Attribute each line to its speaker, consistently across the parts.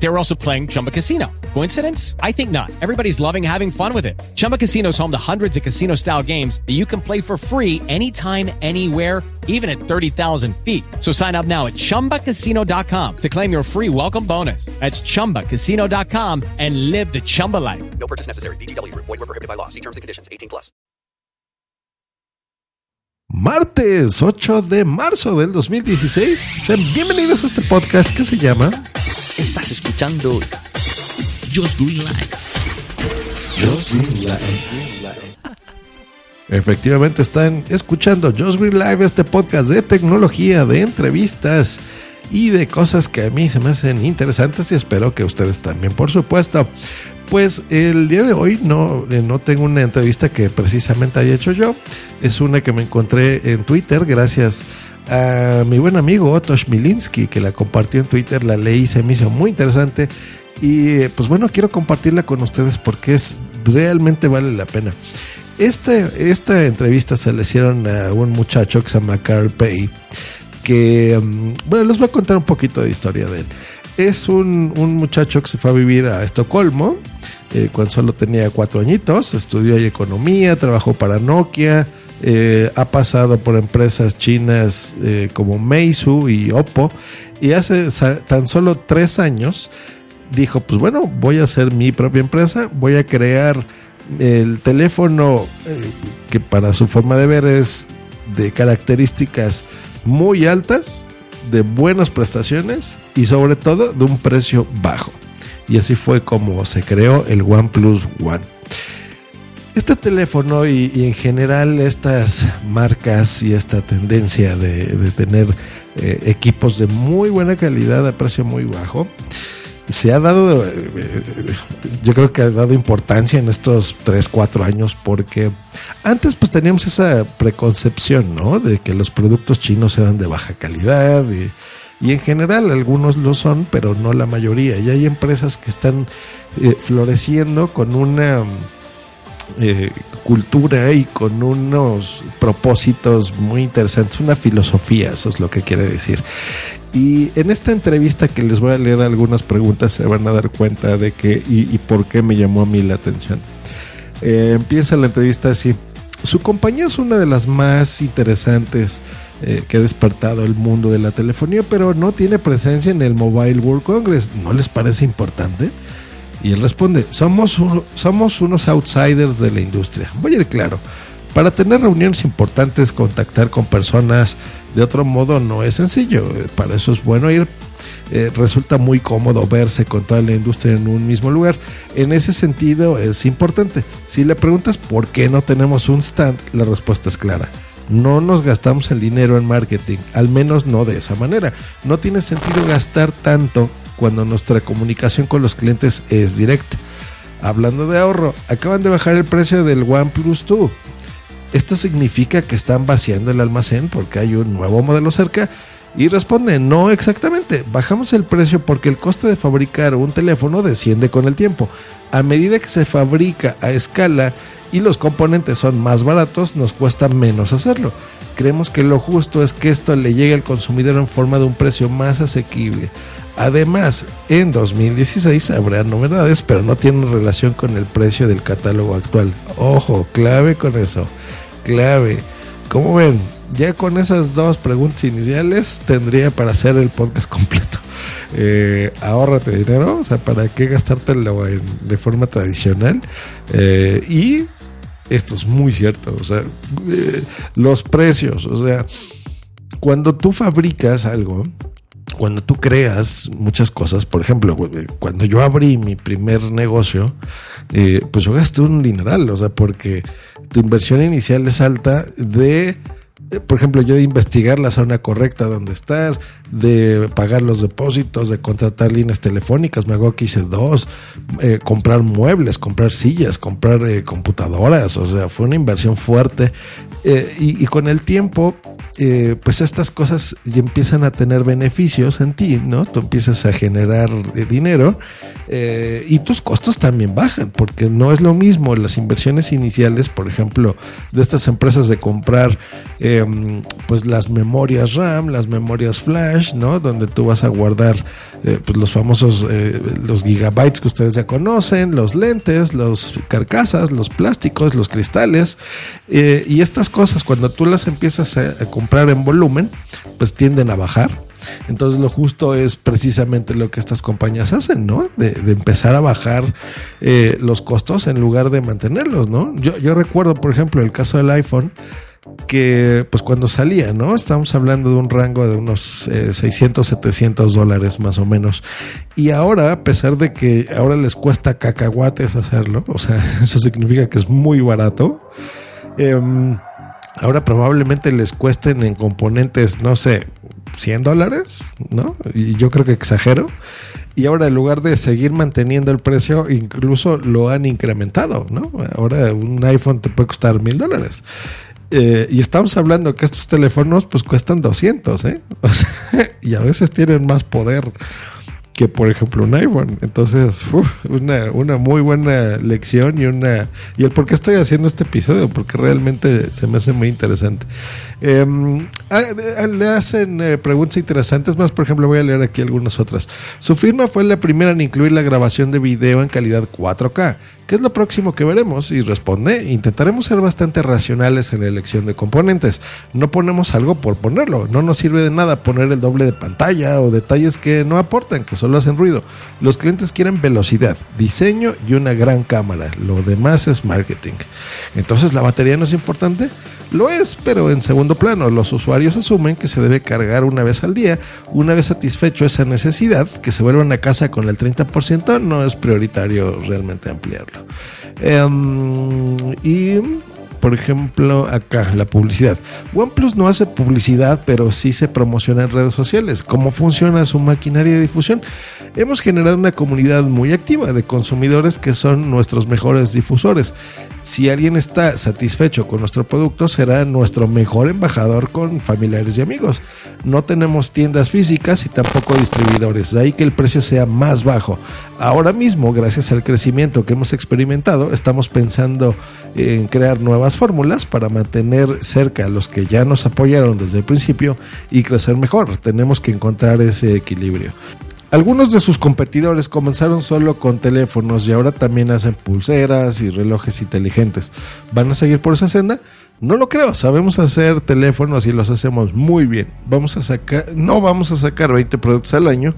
Speaker 1: They were also playing Chumba Casino. Coincidence? I think not. Everybody's loving having fun with it. Chumba Casino is home to hundreds of casino style games that you can play for free anytime, anywhere, even at 30,000 feet. So sign up now at chumbacasino.com to claim your free welcome bonus. That's chumbacasino.com and live the Chumba life.
Speaker 2: No purchase necessary. BGW. Void were prohibited by law. See terms and conditions. 18 plus.
Speaker 3: Martes 8 de marzo del 2016. Sean bienvenidos a este podcast que se llama
Speaker 4: Estás escuchando Just Green Life.
Speaker 3: Efectivamente están escuchando Just Green Live, este podcast de tecnología, de entrevistas y de cosas que a mí se me hacen interesantes y espero que ustedes también, por supuesto. Pues el día de hoy no, eh, no tengo una entrevista que precisamente haya hecho yo, es una que me encontré en Twitter gracias a mi buen amigo Otto Schmilinski que la compartió en Twitter, la leí, se me hizo muy interesante y eh, pues bueno, quiero compartirla con ustedes porque es realmente vale la pena. Este, esta entrevista se le hicieron a un muchacho que se llama Carl Pay, que, mm, bueno, les voy a contar un poquito de historia de él. Es un, un muchacho que se fue a vivir a Estocolmo eh, cuando solo tenía cuatro añitos, estudió ahí economía, trabajó para Nokia, eh, ha pasado por empresas chinas eh, como Meizu y Oppo, y hace tan solo tres años dijo, pues bueno, voy a hacer mi propia empresa, voy a crear el teléfono eh, que para su forma de ver es de características muy altas, de buenas prestaciones y sobre todo de un precio bajo. Y así fue como se creó el OnePlus One. Este teléfono y, en general estas marcas y esta tendencia de, tener eh, equipos de muy buena calidad a precio muy bajo, se ha dado, eh, eh, yo creo que ha dado importancia en estos 3, 4 años porque antes pues teníamos esa preconcepción, ¿no? De que los productos chinos eran de baja calidad y, en general algunos lo son, pero no la mayoría. Y hay empresas que están floreciendo con una eh, cultura y con unos propósitos muy interesantes, una filosofía, eso es lo que quiere decir. Y en esta entrevista que les voy a leer algunas preguntas se van a dar cuenta de que y, y por qué me llamó a mí la atención. Eh, empieza la entrevista así. Su compañía es una de las más interesantes eh, que ha despertado el mundo de la telefonía, pero no tiene presencia en el Mobile World Congress. ¿No les parece importante? Y él responde, somos, somos unos outsiders de la industria. Voy a ir claro, para tener reuniones importantes, contactar con personas de otro modo no es sencillo. Eh, Para eso es bueno ir. Eh, resulta muy cómodo verse con toda la industria en un mismo lugar. En ese sentido es importante. Si le preguntas por qué no tenemos un stand, la respuesta es clara. No nos gastamos el dinero en marketing, al menos no de esa manera. No tiene sentido gastar tanto cuando nuestra comunicación con los clientes es directa. Hablando de ahorro, acaban de bajar el precio del OnePlus 2. ¿Esto significa que están vaciando el almacén porque hay un nuevo modelo cerca? Y responde, no exactamente, bajamos el precio porque el coste de fabricar un teléfono desciende con el tiempo. A medida que se fabrica a escala y los componentes son más baratos, nos cuesta menos hacerlo. Creemos que lo justo es que esto le llegue al consumidor en forma de un precio más asequible. Además, en 2016 habrá novedades, pero no tienen relación con el precio del catálogo actual. Ojo, clave con eso. Clave. Como ven, ya con esas dos preguntas iniciales tendría para hacer el podcast completo. Eh, ahórrate dinero, o sea, ¿para qué gastártelo en- de forma tradicional? Eh, y esto es muy cierto, o sea, eh, los precios, o sea, cuando tú fabricas algo, cuando tú creas muchas cosas, por ejemplo, cuando yo abrí mi primer negocio, eh, pues yo gasté un dineral, o sea, porque tu inversión inicial es alta de por ejemplo, yo de investigar la zona correcta donde estar, de pagar los depósitos, de contratar líneas telefónicas, me hago que hice dos, eh, comprar muebles, comprar sillas, comprar eh, computadoras, o sea, fue una inversión fuerte. y, y, con el tiempo, pues estas cosas ya empiezan a tener beneficios en ti, ¿no? Tú empiezas a generar dinero y tus costos también bajan, porque no es lo mismo las inversiones iniciales, por ejemplo, de estas empresas de comprar Em, pues las memorias RAM, las memorias flash, ¿no? Donde tú vas a guardar eh, pues los famosos, eh, los gigabytes que ustedes ya conocen, los lentes, los carcasas, los plásticos, los cristales. Eh, y estas cosas, cuando tú las empiezas a, comprar en volumen, pues tienden a bajar. Entonces lo justo es precisamente lo que estas compañías hacen, ¿no? De, empezar a bajar los costos en lugar de mantenerlos, ¿no? Yo, yo recuerdo, por ejemplo, el caso del iPhone que pues cuando salía, ¿no? Estamos hablando de un rango de unos 600, eh, 700 dólares más o menos. Y ahora, a pesar de que ahora les cuesta cacahuates hacerlo, o sea, eso significa que es muy barato, em, ahora probablemente les cuesten en componentes, no sé, 100 dólares, ¿no? Y yo creo que exagero. Y ahora en lugar de seguir manteniendo el precio, incluso lo han incrementado, ¿no? Ahora un iPhone te puede costar mil dólares. Eh, y estamos hablando que estos teléfonos pues cuestan 200, ¿eh? y a veces tienen más poder que por ejemplo un iPhone. Entonces, una, una, muy buena lección y una... Y el por qué estoy haciendo este episodio, porque realmente se me hace muy interesante. Ah, le hacen eh, preguntas interesantes más, por ejemplo, voy a leer aquí algunas otras. Su firma fue la primera en incluir la grabación de video en calidad 4K. ¿Qué es lo próximo que veremos? Y responde, intentaremos ser bastante racionales en la elección de componentes. No ponemos algo por ponerlo. No nos sirve de nada poner el doble de pantalla o detalles que no aportan, que solo hacen ruido. Los clientes quieren velocidad, diseño y una gran cámara. Lo demás es marketing. Entonces, ¿la batería no es importante? Lo es, pero en segundo plano, los usuarios asumen que se debe cargar una vez al día. Una vez satisfecho esa necesidad, que se vuelvan a casa con el 30% no es prioritario realmente ampliarlo. Em, y por ejemplo, acá, la publicidad. OnePlus no hace publicidad, pero sí se promociona en redes sociales. ¿Cómo funciona su maquinaria de difusión? Hemos generado una comunidad muy activa de consumidores que son nuestros mejores difusores. Si alguien está satisfecho con nuestro producto, será nuestro mejor embajador con familiares y amigos. No tenemos tiendas físicas y tampoco distribuidores, de ahí que el precio sea más bajo. Ahora mismo, gracias al crecimiento que hemos experimentado, estamos pensando en crear nuevas fórmulas para mantener cerca a los que ya nos apoyaron desde el principio y crecer mejor. Tenemos que encontrar ese equilibrio. Algunos de sus competidores comenzaron solo con teléfonos y ahora también hacen pulseras y relojes inteligentes. ¿Van a seguir por esa senda? No lo creo, sabemos hacer teléfonos y los hacemos muy bien. Vamos a sacar, no vamos a sacar 20 productos al año,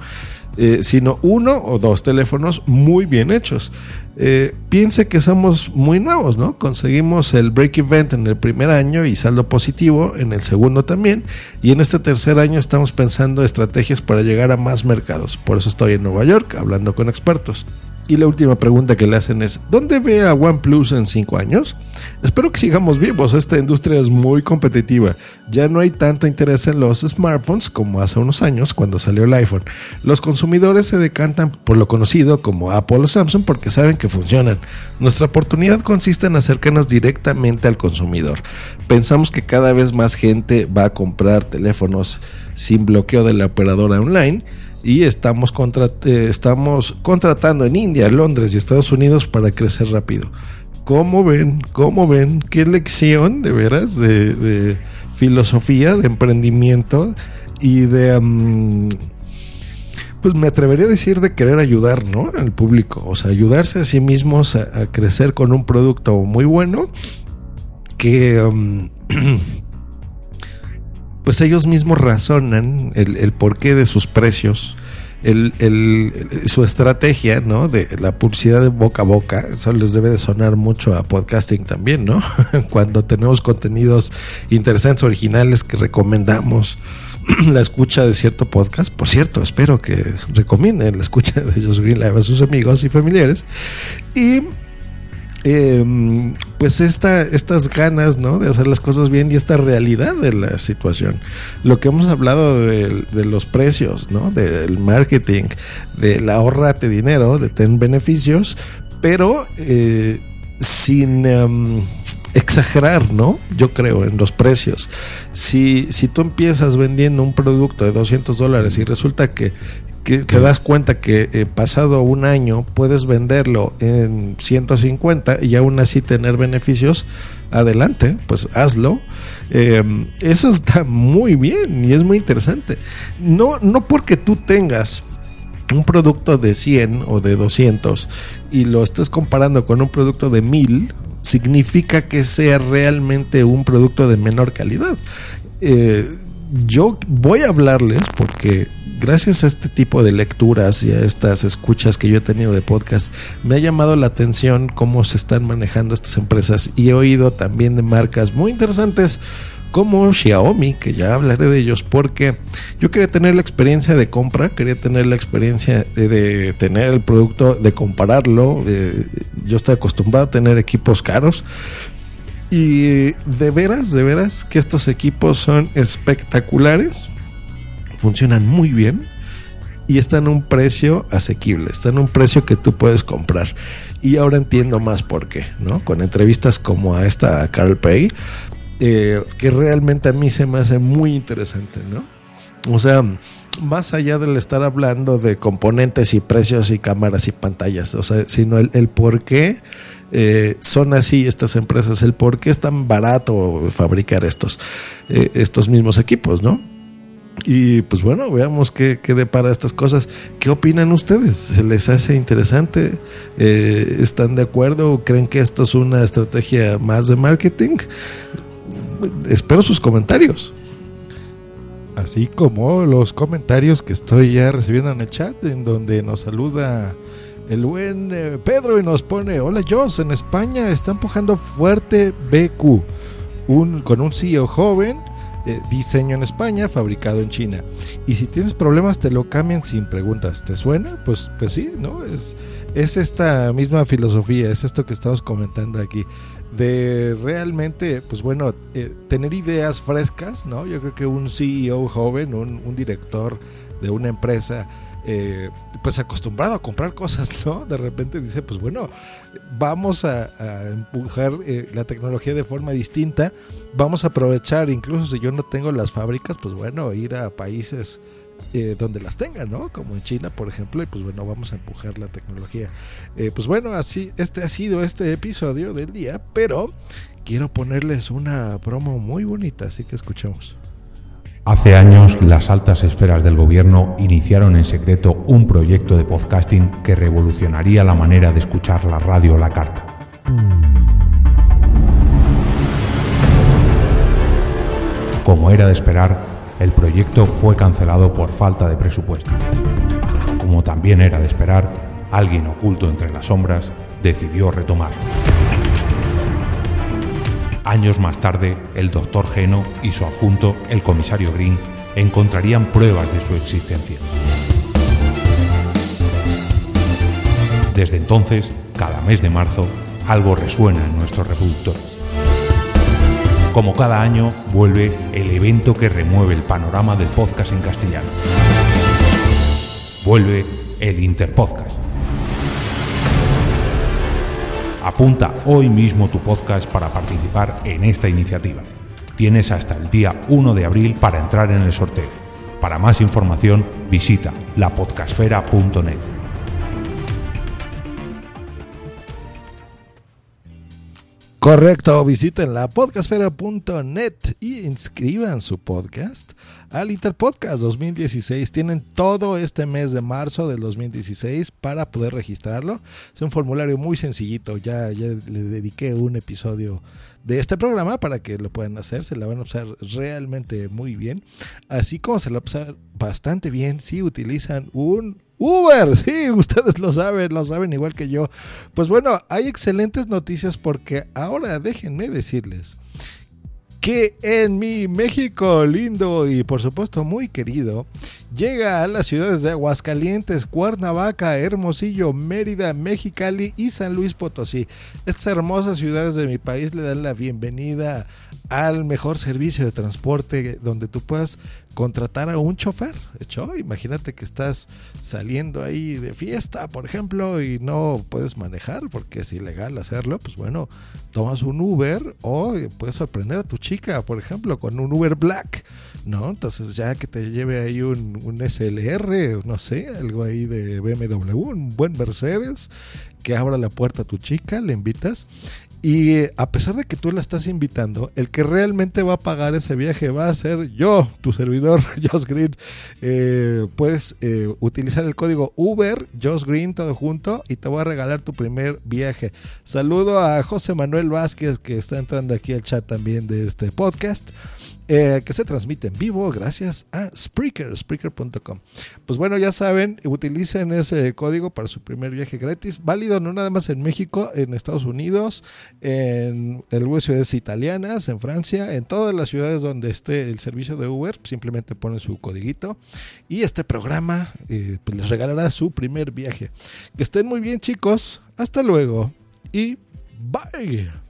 Speaker 3: eh, sino uno o dos teléfonos muy bien hechos. Eh, piense que somos muy nuevos, ¿no? Conseguimos el break event en el primer año y saldo positivo en el segundo también. Y en este tercer año estamos pensando estrategias para llegar a más mercados. Por eso estoy en Nueva York hablando con expertos. Y la última pregunta que le hacen es, ¿dónde ve a OnePlus en 5 años? Espero que sigamos vivos, esta industria es muy competitiva. Ya no hay tanto interés en los smartphones como hace unos años cuando salió el iPhone. Los consumidores se decantan por lo conocido como Apple o Samsung porque saben que funcionan. Nuestra oportunidad consiste en acercarnos directamente al consumidor. Pensamos que cada vez más gente va a comprar teléfonos sin bloqueo de la operadora online y estamos, eh, estamos contratando en India, Londres y Estados Unidos para crecer rápido. ¿Cómo ven? ¿Cómo ven? ¿Qué lección de veras de, filosofía, de emprendimiento y de... pues me atrevería a decir de querer ayudar, ¿no? Al público, o sea, ayudarse a sí mismos a, crecer con un producto muy bueno que pues ellos mismos razonan el, porqué de sus precios, su estrategia, ¿no? De la publicidad de boca a boca. Eso les debe de sonar mucho a podcasting también, ¿no? Cuando tenemos contenidos interesantes, originales que recomendamos la escucha de cierto podcast. Por cierto, espero que recomienden la escucha de Josh Green Live a sus amigos y familiares. Y eh, pues esta, estas ganas ¿no? de hacer las cosas bien y esta realidad de la situación. Lo que hemos hablado de, los precios, ¿no? del marketing, del ahorrate dinero, de tener beneficios, pero eh, sin um, exagerar, ¿no? Yo creo en los precios. Si, si tú empiezas vendiendo un producto de 200 dólares y resulta que que te das cuenta que eh, pasado un año puedes venderlo en 150 y aún así tener beneficios, adelante, pues hazlo. Eh, eso está muy bien y es muy interesante. No, no porque tú tengas un producto de 100 o de 200 y lo estés comparando con un producto de 1000, significa que sea realmente un producto de menor calidad. Eh, yo voy a hablarles porque gracias a este tipo de lecturas y a estas escuchas que yo he tenido de podcast, me ha llamado la atención cómo se están manejando estas empresas y he oído también de marcas muy interesantes como Xiaomi, que ya hablaré de ellos, porque yo quería tener la experiencia de compra, quería tener la experiencia de, tener el producto, de compararlo. Yo estoy acostumbrado a tener equipos caros, y de veras, de veras que estos equipos son espectaculares, funcionan muy bien y están a un precio asequible, están a un precio que tú puedes comprar. Y ahora entiendo más por qué, ¿no? Con entrevistas como a esta Carl Pay, eh, que realmente a mí se me hace muy interesante, ¿no? O sea, más allá del estar hablando de componentes y precios y cámaras y pantallas, o sea, sino el, el por qué eh, son así estas empresas, el por qué es tan barato fabricar estos, eh, estos mismos equipos, ¿no? Y pues bueno, veamos qué, qué depara estas cosas. ¿Qué opinan ustedes? ¿Se les hace interesante? Eh, ¿Están de acuerdo? ¿Creen que esto es una estrategia más de marketing? Espero sus comentarios.
Speaker 5: Así como los comentarios que estoy ya recibiendo en el chat, en donde nos saluda el buen eh, Pedro y nos pone, hola Jos, en España está empujando fuerte BQ, un, con un CEO joven, eh, diseño en España, fabricado en China. Y si tienes problemas te lo cambian sin preguntas. ¿Te suena? Pues, pues sí, ¿no? Es, es esta misma filosofía, es esto que estamos comentando aquí. De realmente, pues bueno, eh, tener ideas frescas, ¿no? Yo creo que un CEO joven, un, un director de una empresa, eh, pues acostumbrado a comprar cosas, ¿no? De repente dice, pues bueno, vamos a, empujar eh, la tecnología de forma distinta, vamos a aprovechar, incluso si yo no tengo las fábricas, pues bueno, ir a países eh, donde las tengan, ¿no? Como en China, por ejemplo, y pues bueno, vamos a empujar la tecnología. Eh, pues bueno, así, este ha sido este episodio del día, pero quiero ponerles una promo muy bonita, así que escuchemos.
Speaker 6: Hace años, las altas esferas del gobierno iniciaron en secreto un proyecto de podcasting que revolucionaría la manera de escuchar la radio la carta. Como era de esperar, el proyecto fue cancelado por falta de presupuesto. Como también era de esperar, alguien oculto entre las sombras decidió retomarlo. Años más tarde, el doctor Geno y su adjunto, el comisario Green, encontrarían pruebas de su existencia. Desde entonces, cada mes de marzo, algo resuena en nuestros reproductores. Como cada año, vuelve el evento que remueve el panorama del podcast en castellano. Vuelve el Interpodcast. Apunta hoy mismo tu podcast para participar en esta iniciativa. Tienes hasta el día 1 de abril para entrar en el sorteo. Para más información, visita lapodcasfera.net.
Speaker 3: Correcto, visiten la podcastfera.net y inscriban su podcast al Interpodcast 2016. Tienen todo este mes de marzo del 2016 para poder registrarlo. Es un formulario muy sencillito. Ya, ya le dediqué un episodio de este programa para que lo puedan hacer. Se la van a pasar realmente muy bien. Así como se la van a pasar bastante bien si utilizan un Uber, sí, ustedes lo saben, lo saben igual que yo. Pues bueno, hay excelentes noticias porque ahora déjenme decirles que en mi México lindo y por supuesto muy querido, llega a las ciudades de Aguascalientes, Cuernavaca, Hermosillo, Mérida, Mexicali y San Luis Potosí. Estas hermosas ciudades de mi país le dan la bienvenida al mejor servicio de transporte donde tú puedas contratar a un chofer. Hecho, imagínate que estás saliendo ahí de fiesta, por ejemplo, y no puedes manejar porque es ilegal hacerlo. Pues bueno, tomas un Uber o puedes sorprender a tu chica, por ejemplo, con un Uber Black. ¿no? Entonces ya que te lleve ahí un, un, SLR, no sé, algo ahí de BMW, un buen Mercedes, que abra la puerta a tu chica, le invitas y eh, a pesar de que tú la estás invitando, el que realmente va a pagar ese viaje va a ser yo, tu servidor, Josh Green. Eh, puedes eh, utilizar el código Uber, Josh Green, todo junto, y te voy a regalar tu primer viaje. Saludo a José Manuel Vázquez, que está entrando aquí al chat también de este podcast. Eh, que se transmite en vivo gracias a Spreaker, Spreaker.com. Pues bueno, ya saben, utilicen ese código para su primer viaje gratis, válido no nada más en México, en Estados Unidos, en algunas ciudades italianas, en Francia, en todas las ciudades donde esté el servicio de Uber, simplemente ponen su codiguito y este programa eh, pues les regalará su primer viaje. Que estén muy bien chicos, hasta luego y bye.